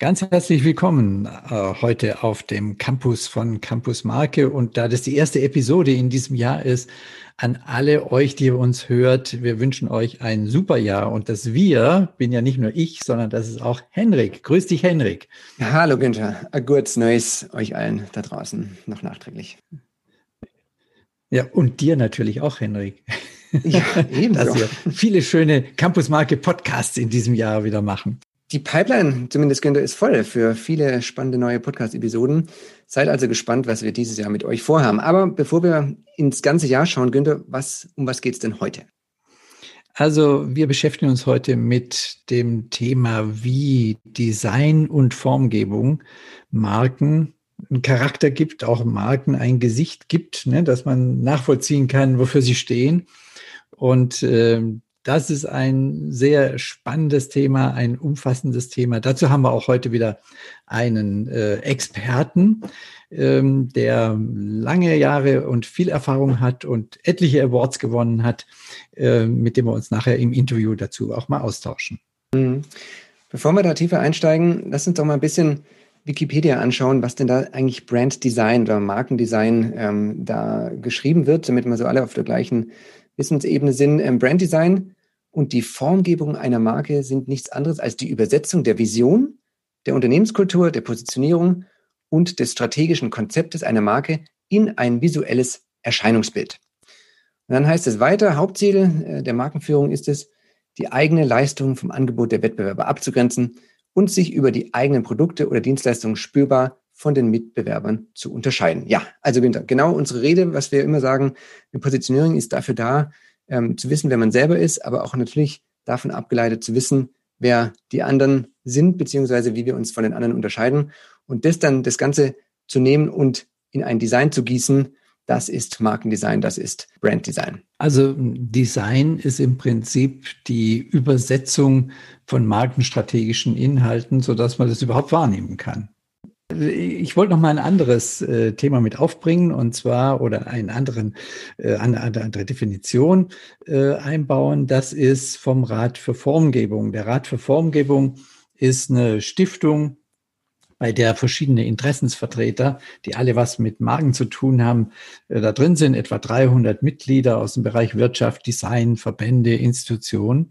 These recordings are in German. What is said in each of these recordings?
Ganz herzlich willkommen äh, heute auf dem Campus von Campus Marke. Und da das die erste Episode in diesem Jahr ist, an alle euch, die uns hört, wir wünschen euch ein super Jahr. Und das wir bin ja nicht nur ich, sondern das ist auch Henrik. Grüß dich, Henrik. hallo, Günther. Ein gutes Neues euch allen da draußen noch nachträglich. Ja, und dir natürlich auch, Henrik. Ja, ebenso. Dass wir viele schöne Campus Marke Podcasts in diesem Jahr wieder machen. Die Pipeline, zumindest Günther, ist voll für viele spannende neue Podcast-Episoden. Seid also gespannt, was wir dieses Jahr mit euch vorhaben. Aber bevor wir ins ganze Jahr schauen, Günther, was, um was geht es denn heute? Also wir beschäftigen uns heute mit dem Thema, wie Design und Formgebung Marken einen Charakter gibt, auch Marken ein Gesicht gibt, ne, dass man nachvollziehen kann, wofür sie stehen. Und äh, das ist ein sehr spannendes Thema, ein umfassendes Thema. Dazu haben wir auch heute wieder einen äh, Experten, ähm, der lange Jahre und viel Erfahrung hat und etliche Awards gewonnen hat, äh, mit dem wir uns nachher im Interview dazu auch mal austauschen. Mhm. Bevor wir da tiefer einsteigen, lass uns doch mal ein bisschen Wikipedia anschauen, was denn da eigentlich Brand Design oder Markendesign ähm, da geschrieben wird, damit wir so alle auf der gleichen Wissensebene sind. Ähm, Brand Design und die Formgebung einer Marke sind nichts anderes als die Übersetzung der Vision, der Unternehmenskultur, der Positionierung und des strategischen Konzeptes einer Marke in ein visuelles Erscheinungsbild. Und dann heißt es weiter, Hauptziel äh, der Markenführung ist es, die eigene Leistung vom Angebot der Wettbewerber abzugrenzen und sich über die eigenen Produkte oder Dienstleistungen spürbar von den Mitbewerbern zu unterscheiden. Ja, also Winter, genau unsere Rede, was wir immer sagen, eine Positionierung ist dafür da, ähm, zu wissen, wer man selber ist, aber auch natürlich davon abgeleitet zu wissen, wer die anderen sind, beziehungsweise wie wir uns von den anderen unterscheiden. Und das dann, das Ganze zu nehmen und in ein Design zu gießen, das ist Markendesign, das ist Branddesign. Also Design ist im Prinzip die Übersetzung von markenstrategischen Inhalten, sodass man das überhaupt wahrnehmen kann. Ich wollte noch mal ein anderes äh, Thema mit aufbringen und zwar oder einen anderen äh, eine, eine andere Definition äh, einbauen. Das ist vom Rat für Formgebung. Der Rat für Formgebung ist eine Stiftung, bei der verschiedene Interessensvertreter, die alle was mit Marken zu tun haben, äh, da drin sind, etwa 300 Mitglieder aus dem Bereich Wirtschaft, Design, Verbände, Institutionen.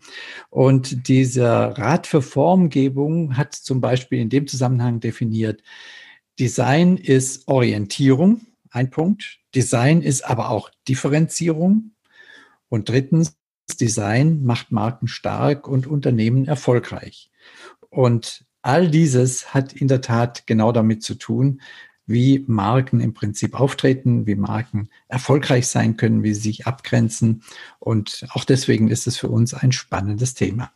Und dieser Rat für Formgebung hat zum Beispiel in dem Zusammenhang definiert, Design ist Orientierung, ein Punkt. Design ist aber auch Differenzierung. Und drittens, Design macht Marken stark und Unternehmen erfolgreich. Und all dieses hat in der Tat genau damit zu tun, wie Marken im Prinzip auftreten, wie Marken erfolgreich sein können, wie sie sich abgrenzen. Und auch deswegen ist es für uns ein spannendes Thema.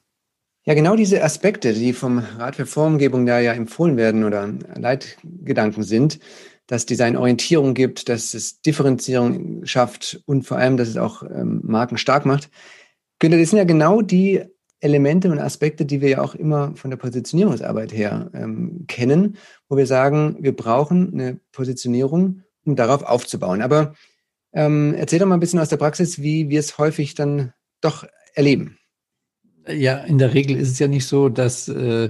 Ja, genau diese Aspekte, die vom Rat für Formgebung da ja empfohlen werden oder Leitgedanken sind, dass Design Orientierung gibt, dass es Differenzierung schafft und vor allem, dass es auch ähm, Marken stark macht. Günther, das sind ja genau die Elemente und Aspekte, die wir ja auch immer von der Positionierungsarbeit her ähm, kennen, wo wir sagen, wir brauchen eine Positionierung, um darauf aufzubauen. Aber ähm, erzähl doch mal ein bisschen aus der Praxis, wie wir es häufig dann doch erleben. Ja, in der Regel ist es ja nicht so, dass äh,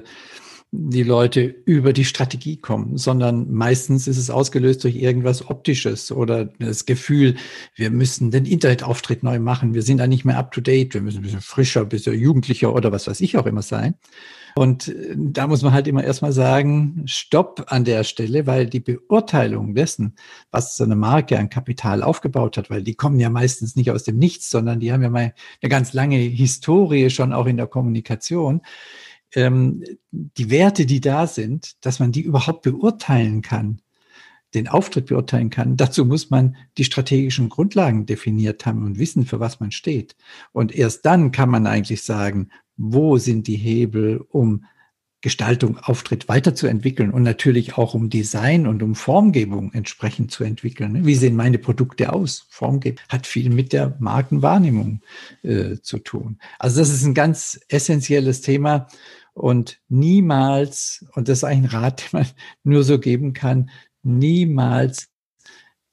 die Leute über die Strategie kommen, sondern meistens ist es ausgelöst durch irgendwas Optisches oder das Gefühl, wir müssen den Internetauftritt neu machen, wir sind da nicht mehr up to date, wir müssen ein bisschen frischer, ein bisschen jugendlicher oder was weiß ich auch immer sein. Und äh, da muss man halt immer erstmal sagen, stopp an der Stelle, weil die Beurteilung dessen, was so eine Marke an Kapital aufgebaut hat, weil die kommen ja meistens nicht aus dem Nichts, sondern die haben ja mal eine ganz lange Historie schon auch in der Kommunikation. Ähm, die Werte, die da sind, dass man die überhaupt beurteilen kann, den Auftritt beurteilen kann. Dazu muss man die strategischen Grundlagen definiert haben und wissen, für was man steht. Und erst dann kann man eigentlich sagen, wo sind die Hebel, um Gestaltung, Auftritt weiterzuentwickeln und natürlich auch um Design und um Formgebung entsprechend zu entwickeln. Wie sehen meine Produkte aus? Formgebung hat viel mit der Markenwahrnehmung äh, zu tun. Also das ist ein ganz essentielles Thema und niemals, und das ist ein Rat, den man nur so geben kann, niemals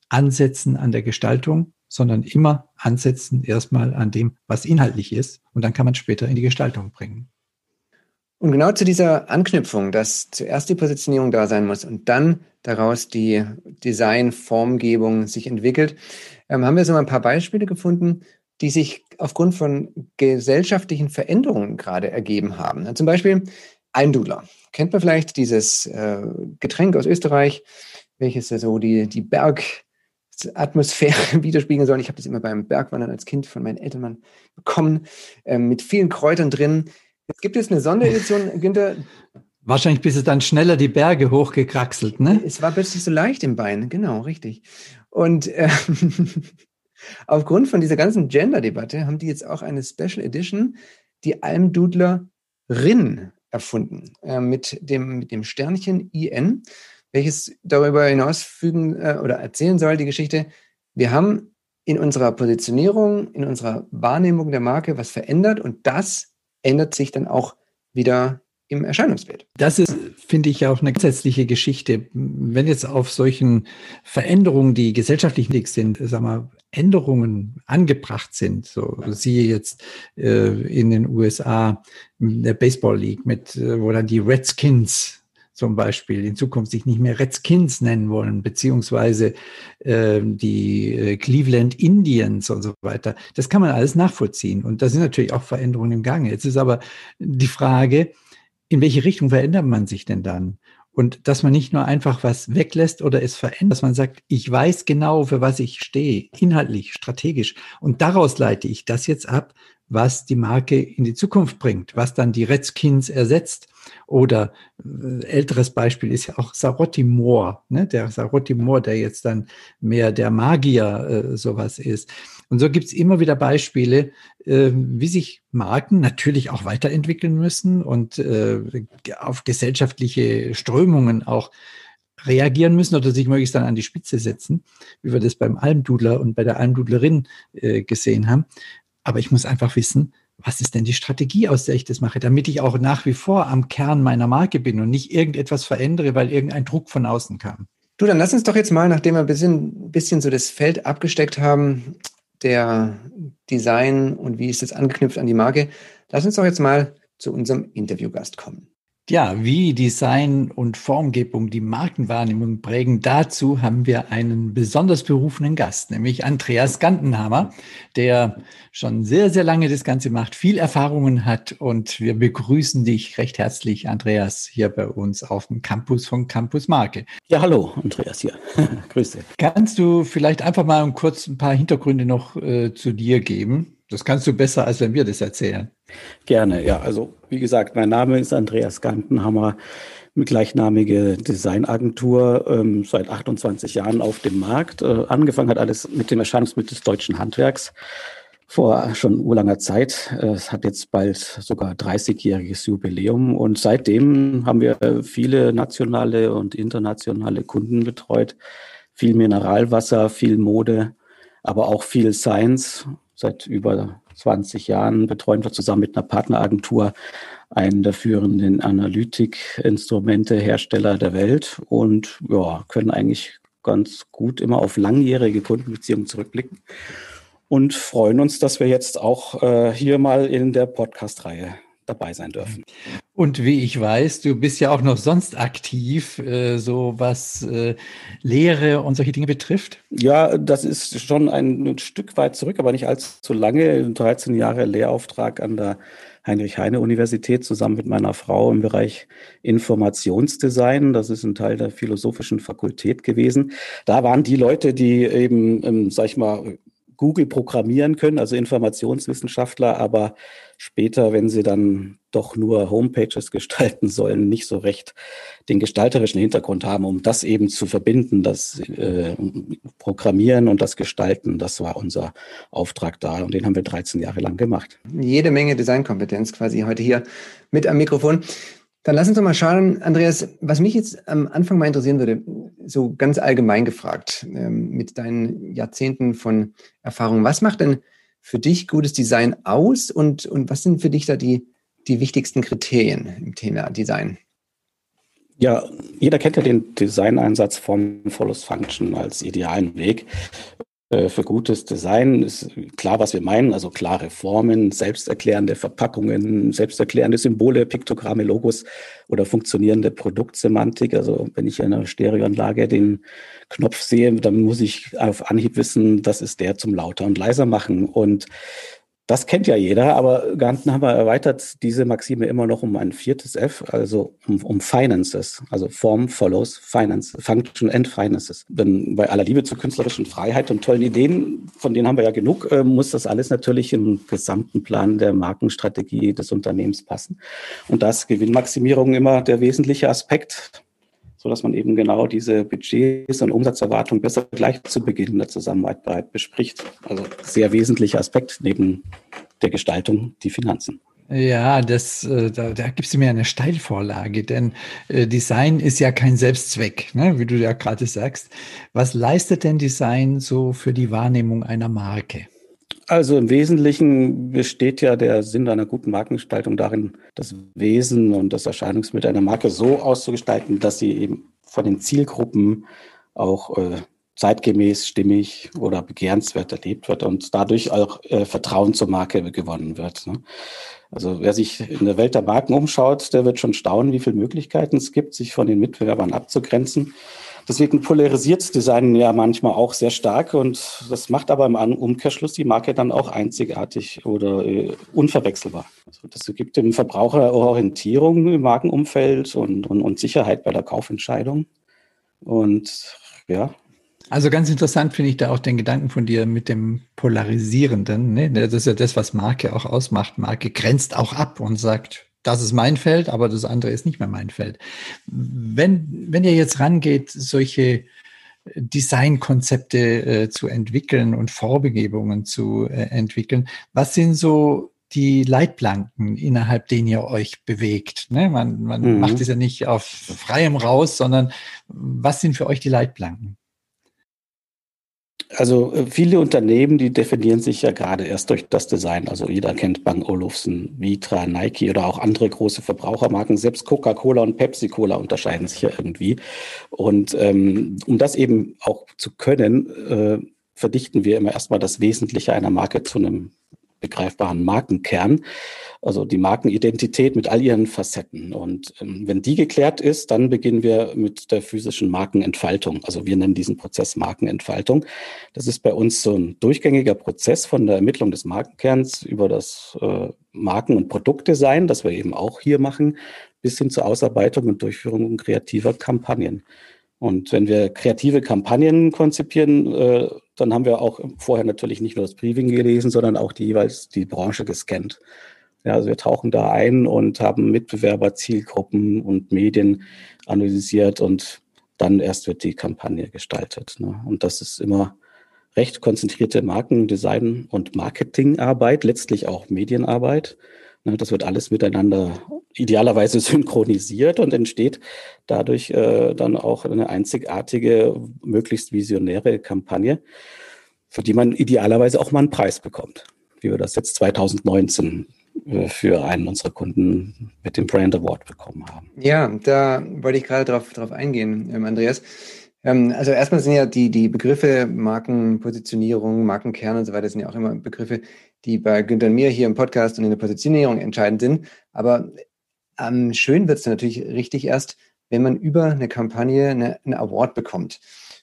ansetzen an der Gestaltung, sondern immer ansetzen erstmal an dem, was inhaltlich ist. Und dann kann man später in die Gestaltung bringen. Und genau zu dieser Anknüpfung, dass zuerst die Positionierung da sein muss und dann daraus die Design-Formgebung sich entwickelt, ähm, haben wir so ein paar Beispiele gefunden, die sich aufgrund von gesellschaftlichen Veränderungen gerade ergeben haben. Zum Beispiel Almdudler. Kennt man vielleicht dieses äh, Getränk aus Österreich, welches so die, die Bergatmosphäre widerspiegeln soll. Ich habe das immer beim Bergwandern als Kind von meinen Eltern bekommen, äh, mit vielen Kräutern drin. Jetzt gibt es eine Sonderedition, Günther. Wahrscheinlich bist du dann schneller die Berge hochgekraxelt, ne? Es war plötzlich so leicht im Bein, genau, richtig. Und äh, aufgrund von dieser ganzen Gender-Debatte haben die jetzt auch eine Special Edition, die Almdudlerin erfunden, äh, mit, dem, mit dem Sternchen IN, welches darüber hinausfügen äh, oder erzählen soll, die Geschichte, wir haben in unserer Positionierung, in unserer Wahrnehmung der Marke was verändert und das ändert sich dann auch wieder im Erscheinungsbild. Das ist, finde ich, auch eine gesetzliche Geschichte. Wenn jetzt auf solchen Veränderungen, die gesellschaftlich nichts sind, sag mal, Änderungen angebracht sind, so siehe jetzt äh, in den USA der Baseball League mit, äh, wo dann die Redskins zum Beispiel in Zukunft sich nicht mehr Redskins nennen wollen, beziehungsweise äh, die äh, Cleveland Indians und so weiter. Das kann man alles nachvollziehen. Und da sind natürlich auch Veränderungen im Gange. Jetzt ist aber die Frage, in welche Richtung verändert man sich denn dann? Und dass man nicht nur einfach was weglässt oder es verändert, dass man sagt, ich weiß genau, für was ich stehe, inhaltlich, strategisch. Und daraus leite ich das jetzt ab, was die Marke in die Zukunft bringt, was dann die Redskins ersetzt. Oder äh, älteres Beispiel ist ja auch Sarotti Moore, ne? der Sarotti Moore, der jetzt dann mehr der Magier äh, sowas ist. Und so gibt's immer wieder Beispiele, äh, wie sich Marken natürlich auch weiterentwickeln müssen und äh, auf gesellschaftliche Strömungen auch reagieren müssen oder sich möglichst dann an die Spitze setzen, wie wir das beim Almdudler und bei der Almdudlerin äh, gesehen haben. Aber ich muss einfach wissen, was ist denn die Strategie, aus der ich das mache, damit ich auch nach wie vor am Kern meiner Marke bin und nicht irgendetwas verändere, weil irgendein Druck von außen kam. Du, dann lass uns doch jetzt mal, nachdem wir ein bisschen, bisschen so das Feld abgesteckt haben, der Design und wie ist das angeknüpft an die Marke, lass uns doch jetzt mal zu unserem Interviewgast kommen. Ja, wie Design und Formgebung die Markenwahrnehmung prägen, dazu haben wir einen besonders berufenen Gast, nämlich Andreas Gantenhammer, der schon sehr, sehr lange das Ganze macht, viel Erfahrungen hat und wir begrüßen dich recht herzlich, Andreas, hier bei uns auf dem Campus von Campus Marke. Ja, hallo, Andreas hier. Grüße. Kannst du vielleicht einfach mal kurz ein paar Hintergründe noch äh, zu dir geben? Das kannst du besser, als wenn wir das erzählen. Gerne, ja. Also wie gesagt, mein Name ist Andreas Gantenhammer, mit gleichnamige Designagentur, ähm, seit 28 Jahren auf dem Markt. Äh, angefangen hat alles mit dem Erscheinungsbild des deutschen Handwerks vor schon urlanger Zeit. Es hat jetzt bald sogar 30-jähriges Jubiläum und seitdem haben wir viele nationale und internationale Kunden betreut. Viel Mineralwasser, viel Mode, aber auch viel Science seit über 20 Jahren betreuen wir zusammen mit einer Partneragentur einen der führenden Analytik-Instrumente-Hersteller der Welt und ja, können eigentlich ganz gut immer auf langjährige Kundenbeziehungen zurückblicken und freuen uns, dass wir jetzt auch äh, hier mal in der Podcast-Reihe dabei sein dürfen. Und wie ich weiß, du bist ja auch noch sonst aktiv, äh, so was äh, Lehre und solche Dinge betrifft. Ja, das ist schon ein, ein Stück weit zurück, aber nicht allzu lange. 13 Jahre Lehrauftrag an der Heinrich-Heine-Universität zusammen mit meiner Frau im Bereich Informationsdesign. Das ist ein Teil der philosophischen Fakultät gewesen. Da waren die Leute, die eben, ähm, sag ich mal, Google programmieren können, also Informationswissenschaftler, aber später, wenn sie dann doch nur Homepages gestalten sollen, nicht so recht den gestalterischen Hintergrund haben, um das eben zu verbinden, das äh, Programmieren und das Gestalten, das war unser Auftrag da und den haben wir 13 Jahre lang gemacht. Jede Menge Designkompetenz quasi heute hier mit am Mikrofon. Dann lass uns doch mal schauen, Andreas, was mich jetzt am Anfang mal interessieren würde, so ganz allgemein gefragt, ähm, mit deinen Jahrzehnten von Erfahrung, was macht denn für dich gutes Design aus und, und was sind für dich da die, die wichtigsten Kriterien im Thema Design? Ja, jeder kennt ja den Designeinsatz von Follows Function als idealen Weg. Äh, für gutes Design ist klar, was wir meinen, also klare Formen, selbsterklärende Verpackungen, selbsterklärende Symbole, Piktogramme, Logos oder funktionierende Produktsemantik. Also wenn ich in einer Stereoanlage den Knopf sehe, dann muss ich auf Anhieb wissen, das ist der zum lauter und leiser machen. Und das kennt ja jeder, aber Ganten haben wir erweitert diese Maxime immer noch um ein viertes F, also um, um Finances, also Form follows Finance, Function and Finances. Denn bei aller Liebe zur künstlerischen Freiheit und tollen Ideen, von denen haben wir ja genug, äh, muss das alles natürlich im gesamten Plan der Markenstrategie des Unternehmens passen. Und da ist Gewinnmaximierung immer der wesentliche Aspekt dass man eben genau diese Budgets und Umsatzerwartungen besser gleich zu Beginn der Zusammenarbeit bespricht. Also sehr wesentlicher Aspekt neben der Gestaltung die Finanzen. Ja, das, äh, da, da gibst du mir eine Steilvorlage, denn äh, Design ist ja kein Selbstzweck, ne, wie du ja gerade sagst. Was leistet denn Design so für die Wahrnehmung einer Marke? Also im Wesentlichen besteht ja der Sinn einer guten Markengestaltung darin, das Wesen und das Erscheinungsbild einer Marke so auszugestalten, dass sie eben von den Zielgruppen auch äh, zeitgemäß, stimmig oder begehrenswert erlebt wird und dadurch auch äh, Vertrauen zur Marke gewonnen wird. Ne? Also wer sich in der Welt der Marken umschaut, der wird schon staunen, wie viele Möglichkeiten es gibt, sich von den Mitbewerbern abzugrenzen. Deswegen polarisiert Design ja manchmal auch sehr stark und das macht aber im Umkehrschluss die Marke dann auch einzigartig oder äh, unverwechselbar. Also das gibt dem Verbraucher Orientierung im Markenumfeld und, und, und Sicherheit bei der Kaufentscheidung. Und ja, also ganz interessant finde ich da auch den Gedanken von dir mit dem Polarisierenden. Ne? Das ist ja das, was Marke auch ausmacht. Marke grenzt auch ab und sagt, das ist mein Feld, aber das andere ist nicht mehr mein Feld. Wenn, wenn ihr jetzt rangeht, solche Designkonzepte äh, zu entwickeln und Vorbegebungen zu äh, entwickeln, was sind so die Leitplanken, innerhalb denen ihr euch bewegt? Ne? Man, man mhm. macht es ja nicht auf freiem raus, sondern was sind für euch die Leitplanken? Also äh, viele Unternehmen, die definieren sich ja gerade erst durch das Design. Also jeder kennt Bang Olufsen, Vitra, Nike oder auch andere große Verbrauchermarken. Selbst Coca-Cola und Pepsi-Cola unterscheiden sich ja irgendwie. Und ähm, um das eben auch zu können, äh, verdichten wir immer erstmal das Wesentliche einer Marke zu einem begreifbaren Markenkern. Also die Markenidentität mit all ihren Facetten. Und ähm, wenn die geklärt ist, dann beginnen wir mit der physischen Markenentfaltung. Also wir nennen diesen Prozess Markenentfaltung. Das ist bei uns so ein durchgängiger Prozess von der Ermittlung des Markenkerns über das äh, Marken- und Produktdesign, das wir eben auch hier machen, bis hin zur Ausarbeitung und Durchführung kreativer Kampagnen. Und wenn wir kreative Kampagnen konzipieren, äh, dann haben wir auch vorher natürlich nicht nur das Briefing gelesen, sondern auch die jeweils die Branche gescannt. Ja, also wir tauchen da ein und haben Mitbewerber, Zielgruppen und Medien analysiert und dann erst wird die Kampagne gestaltet. Ne? Und das ist immer recht konzentrierte Markendesign und Marketingarbeit, letztlich auch Medienarbeit. Ne? Das wird alles miteinander idealerweise synchronisiert und entsteht dadurch äh, dann auch eine einzigartige, möglichst visionäre Kampagne, für die man idealerweise auch mal einen Preis bekommt, wie wir das jetzt 2019 äh, für einen unserer Kunden mit dem Brand Award bekommen haben. Ja, da wollte ich gerade drauf, drauf eingehen, ähm, Andreas. Ähm, also erstmal sind ja die, die Begriffe Markenpositionierung, Markenkern und so weiter sind ja auch immer Begriffe, die bei Günther und mir hier im Podcast und in der Positionierung entscheidend sind. Aber ähm, schön wird es natürlich richtig erst, wenn man über eine Kampagne eine, einen Award bekommt.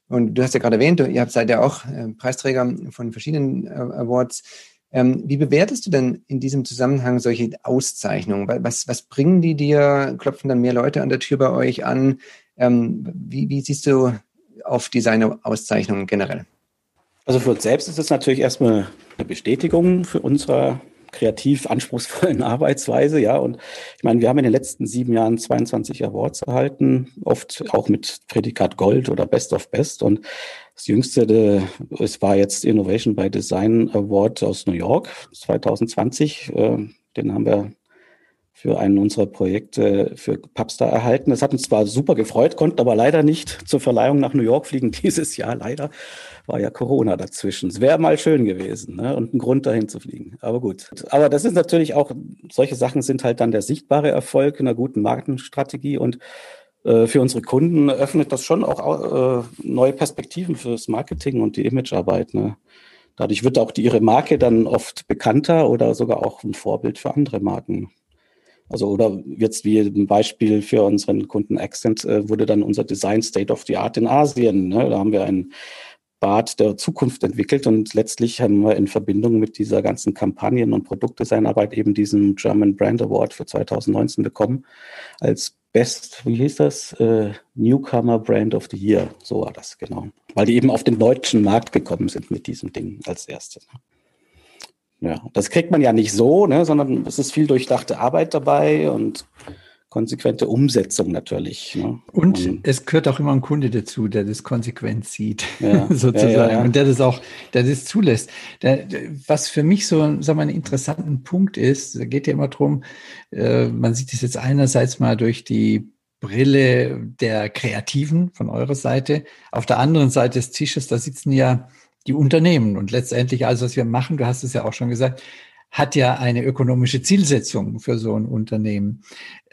Und du hast ja gerade erwähnt, ihr habt seid ja auch äh, Preisträger von verschiedenen äh, Awards. Ähm, wie bewertest du denn in diesem Zusammenhang solche Auszeichnungen? Was, was bringen die dir? Klopfen dann mehr Leute an der Tür bei euch an? Ähm, wie, wie siehst du auf Design-Auszeichnungen generell? Also für uns selbst ist es natürlich erstmal eine Bestätigung für unsere kreativ anspruchsvollen Arbeitsweise, ja. Und ich meine, wir haben in den letzten sieben Jahren 22 Awards erhalten, oft auch mit Prädikat Gold oder Best of Best. Und das jüngste, es war jetzt Innovation by Design Award aus New York 2020. Äh, den haben wir für einen unserer Projekte für Pubstar erhalten. Das hat uns zwar super gefreut, konnten aber leider nicht zur Verleihung nach New York fliegen dieses Jahr. Leider war ja Corona dazwischen. Es wäre mal schön gewesen ne? und ein Grund dahin zu fliegen. Aber gut. Aber das ist natürlich auch, solche Sachen sind halt dann der sichtbare Erfolg einer guten Markenstrategie und äh, für unsere Kunden öffnet das schon auch äh, neue Perspektiven fürs Marketing und die Imagearbeit. Ne? Dadurch wird auch die, ihre Marke dann oft bekannter oder sogar auch ein Vorbild für andere Marken. Also oder jetzt wie ein Beispiel für unseren Kunden Accent äh, wurde dann unser Design State of the Art in Asien. Ne? Da haben wir ein Bad der Zukunft entwickelt und letztlich haben wir in Verbindung mit dieser ganzen Kampagnen- und Produktdesignarbeit eben diesen German Brand Award für 2019 bekommen als Best, wie hieß das? Äh, Newcomer Brand of the Year, so war das, genau. Weil die eben auf den deutschen Markt gekommen sind mit diesem Ding als erstes. Ne? Ja, das kriegt man ja nicht so, ne, sondern es ist viel durchdachte Arbeit dabei und konsequente Umsetzung natürlich. Ne? Und, und, es gehört auch immer ein Kunde dazu, der das konsequent sieht, ja, sozusagen, ja, ja, und der das auch, der das zulässt. Der, was für mich so, sagen wir, ein interessanten Punkt ist, da geht ja immer drum, äh, man sieht es jetzt einerseits mal durch die Brille der Kreativen von eurer Seite. Auf der anderen Seite des Tisches, da sitzen ja die Unternehmen und letztendlich alles, was wir machen, du hast es ja auch schon gesagt, hat ja eine ökonomische Zielsetzung für so ein Unternehmen.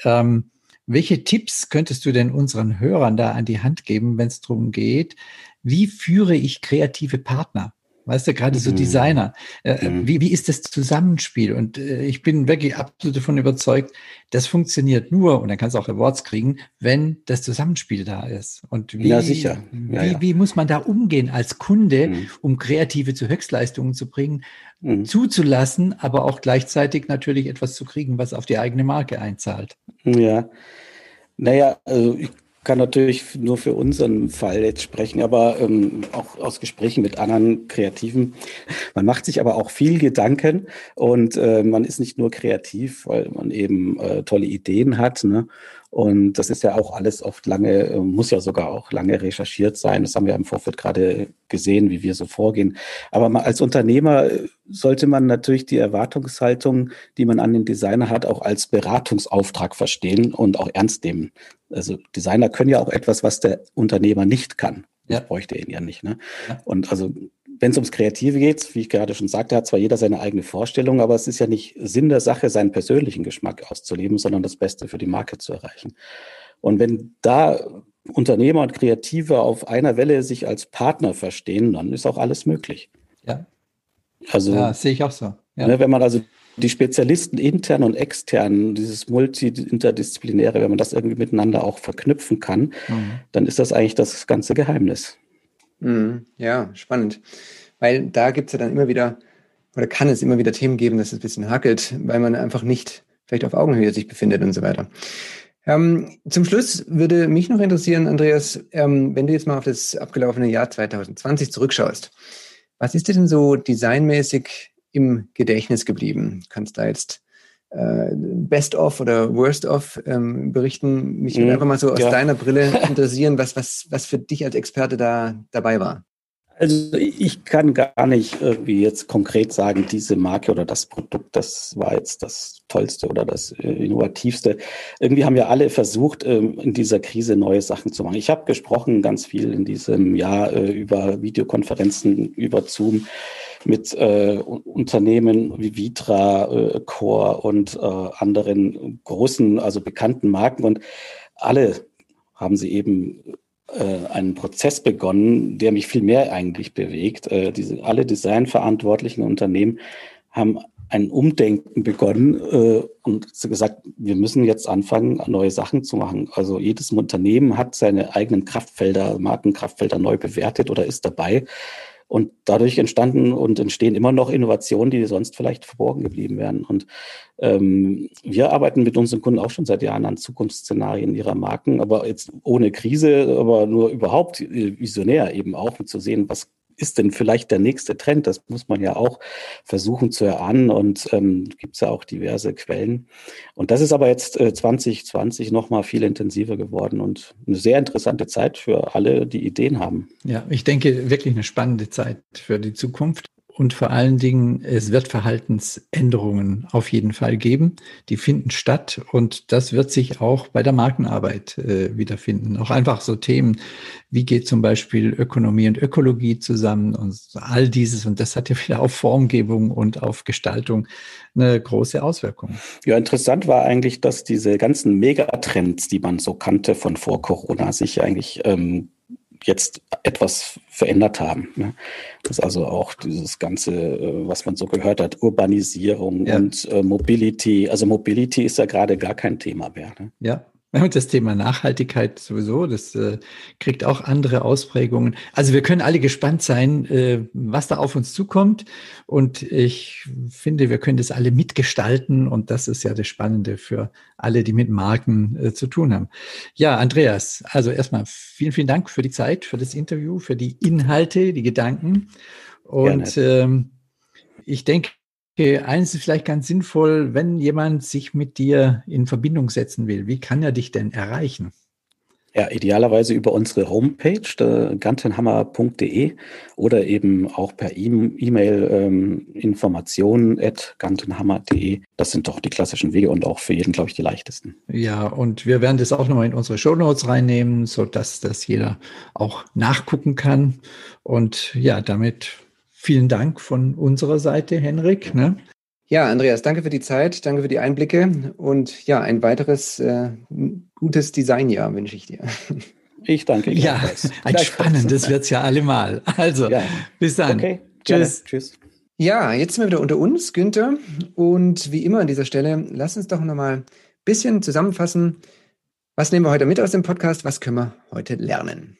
Ähm, welche Tipps könntest du denn unseren Hörern da an die Hand geben, wenn es darum geht, wie führe ich kreative Partner? Weißt du, gerade so mhm. Designer. Äh, mhm. wie, wie ist das Zusammenspiel? Und äh, ich bin wirklich absolut davon überzeugt, das funktioniert nur, und dann kannst du auch Awards kriegen, wenn das Zusammenspiel da ist. Und wie, ja, sicher. Ja, wie, ja. wie muss man da umgehen als Kunde, mhm. um Kreative zu Höchstleistungen zu bringen, mhm. zuzulassen, aber auch gleichzeitig natürlich etwas zu kriegen, was auf die eigene Marke einzahlt? Ja. Naja, also ich kann natürlich nur für unseren Fall jetzt sprechen, aber ähm, auch aus Gesprächen mit anderen Kreativen. Man macht sich aber auch viel Gedanken und äh, man ist nicht nur kreativ, weil man eben äh, tolle Ideen hat. Ne? Und das ist ja auch alles oft lange, äh, muss ja sogar auch lange recherchiert sein. Das haben wir im Vorfeld gerade gesehen, wie wir so vorgehen. Aber als Unternehmer äh, sollte man natürlich die Erwartungshaltung, die man an den Designer hat, auch als Beratungsauftrag verstehen und auch ernst nehmen. Also Designer können ja auch etwas, was der Unternehmer nicht kann. Ja. Das bräuchte ihn ja nicht. Ne? Ja. Und also wenn es ums Kreative geht, wie ich gerade schon sagte, hat zwar jeder seine eigene Vorstellung, aber es ist ja nicht Sinn der Sache, seinen persönlichen Geschmack auszuleben, sondern das Beste für die Marke zu erreichen. Und wenn da Unternehmer und Kreative auf einer Welle sich als Partner verstehen, dann ist auch alles möglich. Ja. Also, ja, sehe ich auch so. Ja. Ne, wenn man also die Spezialisten intern und extern, dieses multi-interdisziplinäre, wenn man das irgendwie miteinander auch verknüpfen kann, mhm. dann ist das eigentlich das ganze Geheimnis. Mhm. Ja, spannend. Weil da gibt es ja dann immer wieder, oder kann es immer wieder Themen geben, dass es ein bisschen hackelt, weil man einfach nicht vielleicht auf Augenhöhe sich befindet und so weiter. Ähm, zum Schluss würde mich noch interessieren, Andreas, ähm, wenn du jetzt mal auf das abgelaufene Jahr 2020 zurückschaust, was ist dir denn so designmäßig im Gedächtnis geblieben? Kannst da jetzt Best of oder Worst of ähm, berichten. Mich würde mhm, einfach mal so aus ja. deiner Brille interessieren, was, was, was für dich als Experte da dabei war. Also ich kann gar nicht irgendwie jetzt konkret sagen, diese Marke oder das Produkt, das war jetzt das Tollste oder das äh, Innovativste. Irgendwie haben wir alle versucht, ähm, in dieser Krise neue Sachen zu machen. Ich habe gesprochen ganz viel in diesem Jahr äh, über Videokonferenzen, über Zoom mit äh, Unternehmen wie Vitra, äh, Core und äh, anderen großen, also bekannten Marken. Und alle haben sie eben äh, einen Prozess begonnen, der mich viel mehr eigentlich bewegt. Äh, diese, alle designverantwortlichen Unternehmen haben ein Umdenken begonnen äh, und gesagt, wir müssen jetzt anfangen, neue Sachen zu machen. Also jedes Unternehmen hat seine eigenen Kraftfelder, Markenkraftfelder neu bewertet oder ist dabei. Und dadurch entstanden und entstehen immer noch Innovationen, die sonst vielleicht verborgen geblieben wären. Und ähm, wir arbeiten mit unseren Kunden auch schon seit Jahren an Zukunftsszenarien ihrer Marken, aber jetzt ohne Krise, aber nur überhaupt äh, visionär eben auch, um zu sehen, was ist denn vielleicht der nächste Trend? Das muss man ja auch versuchen zu erahnen und ähm, gibt es ja auch diverse Quellen. Und das ist aber jetzt äh, 2020 nochmal viel intensiver geworden und eine sehr interessante Zeit für alle, die Ideen haben. Ja, ich denke wirklich eine spannende Zeit für die Zukunft. Und vor allen Dingen, es wird Verhaltensänderungen auf jeden Fall geben. Die finden statt und das wird sich auch bei der Markenarbeit äh, wiederfinden. Auch einfach so Themen, wie geht zum Beispiel Ökonomie und Ökologie zusammen und all dieses. Und das hat ja wieder auf Formgebung und auf Gestaltung eine große Auswirkung. Ja, interessant war eigentlich, dass diese ganzen Megatrends, die man so kannte von vor Corona, sich eigentlich ähm, jetzt etwas verändert haben. Ne? Das ist also auch dieses ganze, äh, was man so gehört hat, Urbanisierung ja. und äh, Mobility. Also Mobility ist ja gerade gar kein Thema mehr. Ne? Ja, und das Thema Nachhaltigkeit sowieso, das äh, kriegt auch andere Ausprägungen. Also wir können alle gespannt sein, äh, was da auf uns zukommt. Und ich finde, wir können das alle mitgestalten. Und das ist ja das Spannende für alle, die mit Marken äh, zu tun haben. Ja, Andreas, also erstmal vielen, vielen Dank für die Zeit, für das Interview, für die Inhalte, die Gedanken. Und ähm, ich denke, Okay, eins ist vielleicht ganz sinnvoll, wenn jemand sich mit dir in Verbindung setzen will. Wie kann er dich denn erreichen? Ja, idealerweise über unsere Homepage, gantenhammer.de oder eben auch per e- E-Mail ähm, informationen at gantenhammer.de. Das sind doch die klassischen Wege und auch für jeden, glaube ich, die leichtesten. Ja, und wir werden das auch nochmal in unsere Show Notes reinnehmen, sodass das jeder auch nachgucken kann. Und ja, damit Vielen Dank von unserer Seite, Henrik. Ne? Ja, Andreas, danke für die Zeit, danke für die Einblicke und ja, ein weiteres äh, gutes Designjahr wünsche ich dir. Ich danke. Ja, ein spannendes wird es ja allemal. Also, ja. bis dann. Okay. Tschüss. Tschüss. Ja, jetzt sind wir wieder unter uns, Günther. Und wie immer an dieser Stelle, lass uns doch nochmal ein bisschen zusammenfassen. Was nehmen wir heute mit aus dem Podcast? Was können wir heute lernen?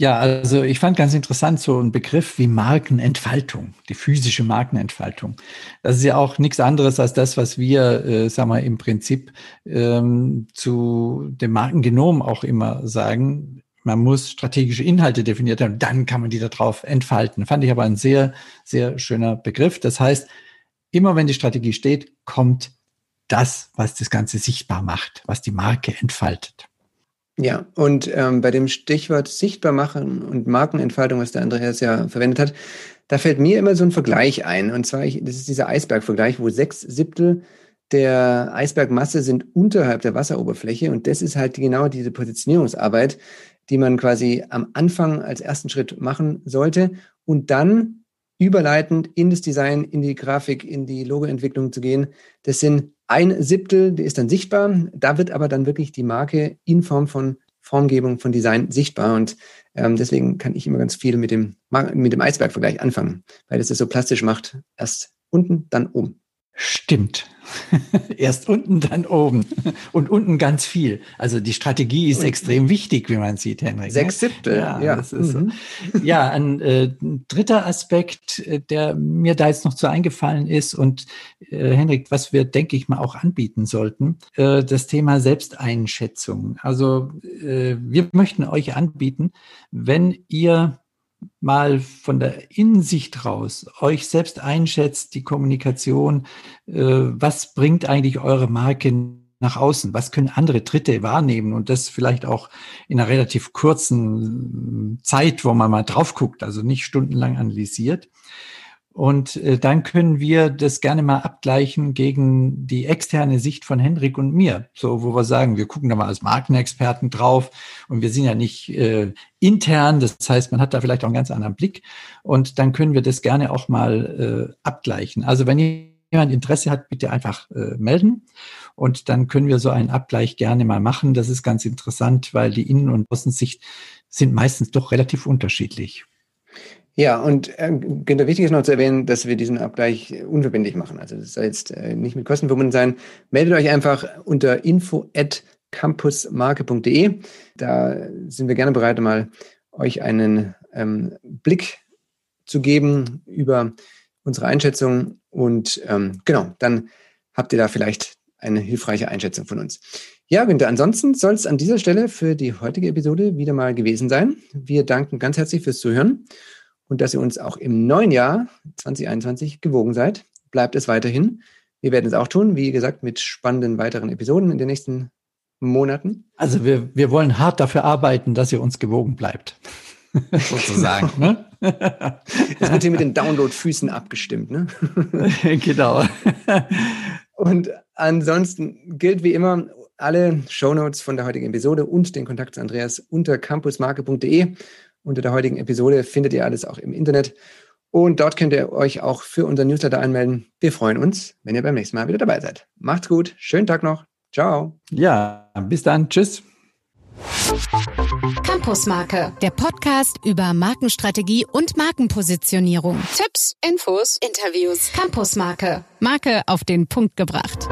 Ja, also ich fand ganz interessant so ein Begriff wie Markenentfaltung, die physische Markenentfaltung. Das ist ja auch nichts anderes als das, was wir, äh, sagen wir, im Prinzip ähm, zu dem Markengenom auch immer sagen. Man muss strategische Inhalte definiert haben, dann kann man die darauf entfalten. Fand ich aber ein sehr, sehr schöner Begriff. Das heißt, immer wenn die Strategie steht, kommt das, was das Ganze sichtbar macht, was die Marke entfaltet. Ja, und ähm, bei dem Stichwort sichtbar machen und Markenentfaltung, was der Andreas ja verwendet hat, da fällt mir immer so ein Vergleich ein. Und zwar, ich, das ist dieser Eisbergvergleich, wo sechs Siebtel der Eisbergmasse sind unterhalb der Wasseroberfläche. Und das ist halt genau diese Positionierungsarbeit, die man quasi am Anfang als ersten Schritt machen sollte und dann überleitend in das Design, in die Grafik, in die Logoentwicklung zu gehen. Das sind ein Siebtel, ist dann sichtbar. Da wird aber dann wirklich die Marke in Form von Formgebung, von Design sichtbar. Und ähm, deswegen kann ich immer ganz viel mit dem, mit dem Eisbergvergleich anfangen, weil es das so plastisch macht. Erst unten, dann oben. Stimmt. Erst unten, dann oben. Und unten ganz viel. Also die Strategie ist extrem wichtig, wie man sieht, Henrik. Sechs ne? Siebtel. Ja, ja. Das ist mhm. so. ja ein äh, dritter Aspekt, äh, der mir da jetzt noch zu eingefallen ist und äh, Henrik, was wir, denke ich mal, auch anbieten sollten, äh, das Thema Selbsteinschätzung. Also äh, wir möchten euch anbieten, wenn ihr mal von der Innensicht raus euch selbst einschätzt, die Kommunikation, äh, was bringt eigentlich eure Marke nach außen? Was können andere Dritte wahrnehmen? Und das vielleicht auch in einer relativ kurzen Zeit, wo man mal drauf guckt, also nicht stundenlang analysiert. Und äh, dann können wir das gerne mal abgleichen gegen die externe Sicht von Henrik und mir. So, wo wir sagen, wir gucken da mal als Markenexperten drauf und wir sind ja nicht äh, intern. Das heißt, man hat da vielleicht auch einen ganz anderen Blick. Und dann können wir das gerne auch mal äh, abgleichen. Also wenn jemand Interesse hat, bitte einfach äh, melden. Und dann können wir so einen Abgleich gerne mal machen. Das ist ganz interessant, weil die Innen- und Außensicht sind meistens doch relativ unterschiedlich. Ja, und äh, Günther, wichtig ist noch zu erwähnen, dass wir diesen Abgleich unverbindlich machen. Also das soll jetzt äh, nicht mit Kosten verbunden sein. Meldet euch einfach unter info at campusmarke.de. Da sind wir gerne bereit, mal euch einen ähm, Blick zu geben über unsere Einschätzung. Und ähm, genau, dann habt ihr da vielleicht eine hilfreiche Einschätzung von uns. Ja, Günther, ansonsten soll es an dieser Stelle für die heutige Episode wieder mal gewesen sein. Wir danken ganz herzlich fürs Zuhören und dass ihr uns auch im neuen Jahr 2021 gewogen seid. Bleibt es weiterhin. Wir werden es auch tun, wie gesagt, mit spannenden weiteren Episoden in den nächsten Monaten. Also wir, wir wollen hart dafür arbeiten, dass ihr uns gewogen bleibt. sozusagen. ne? Das wird hier mit den Download-Füßen abgestimmt, ne? genau. Und ansonsten gilt wie immer alle Shownotes von der heutigen Episode und den Kontakt zu Andreas unter campusmarke.de. Unter der heutigen Episode findet ihr alles auch im Internet. Und dort könnt ihr euch auch für unser Newsletter anmelden. Wir freuen uns, wenn ihr beim nächsten Mal wieder dabei seid. Macht's gut. Schönen Tag noch. Ciao. Ja, bis dann. Tschüss. Campusmarke, der Podcast über Markenstrategie und Markenpositionierung. Tipps, Infos, Interviews. Campusmarke, Marke auf den Punkt gebracht.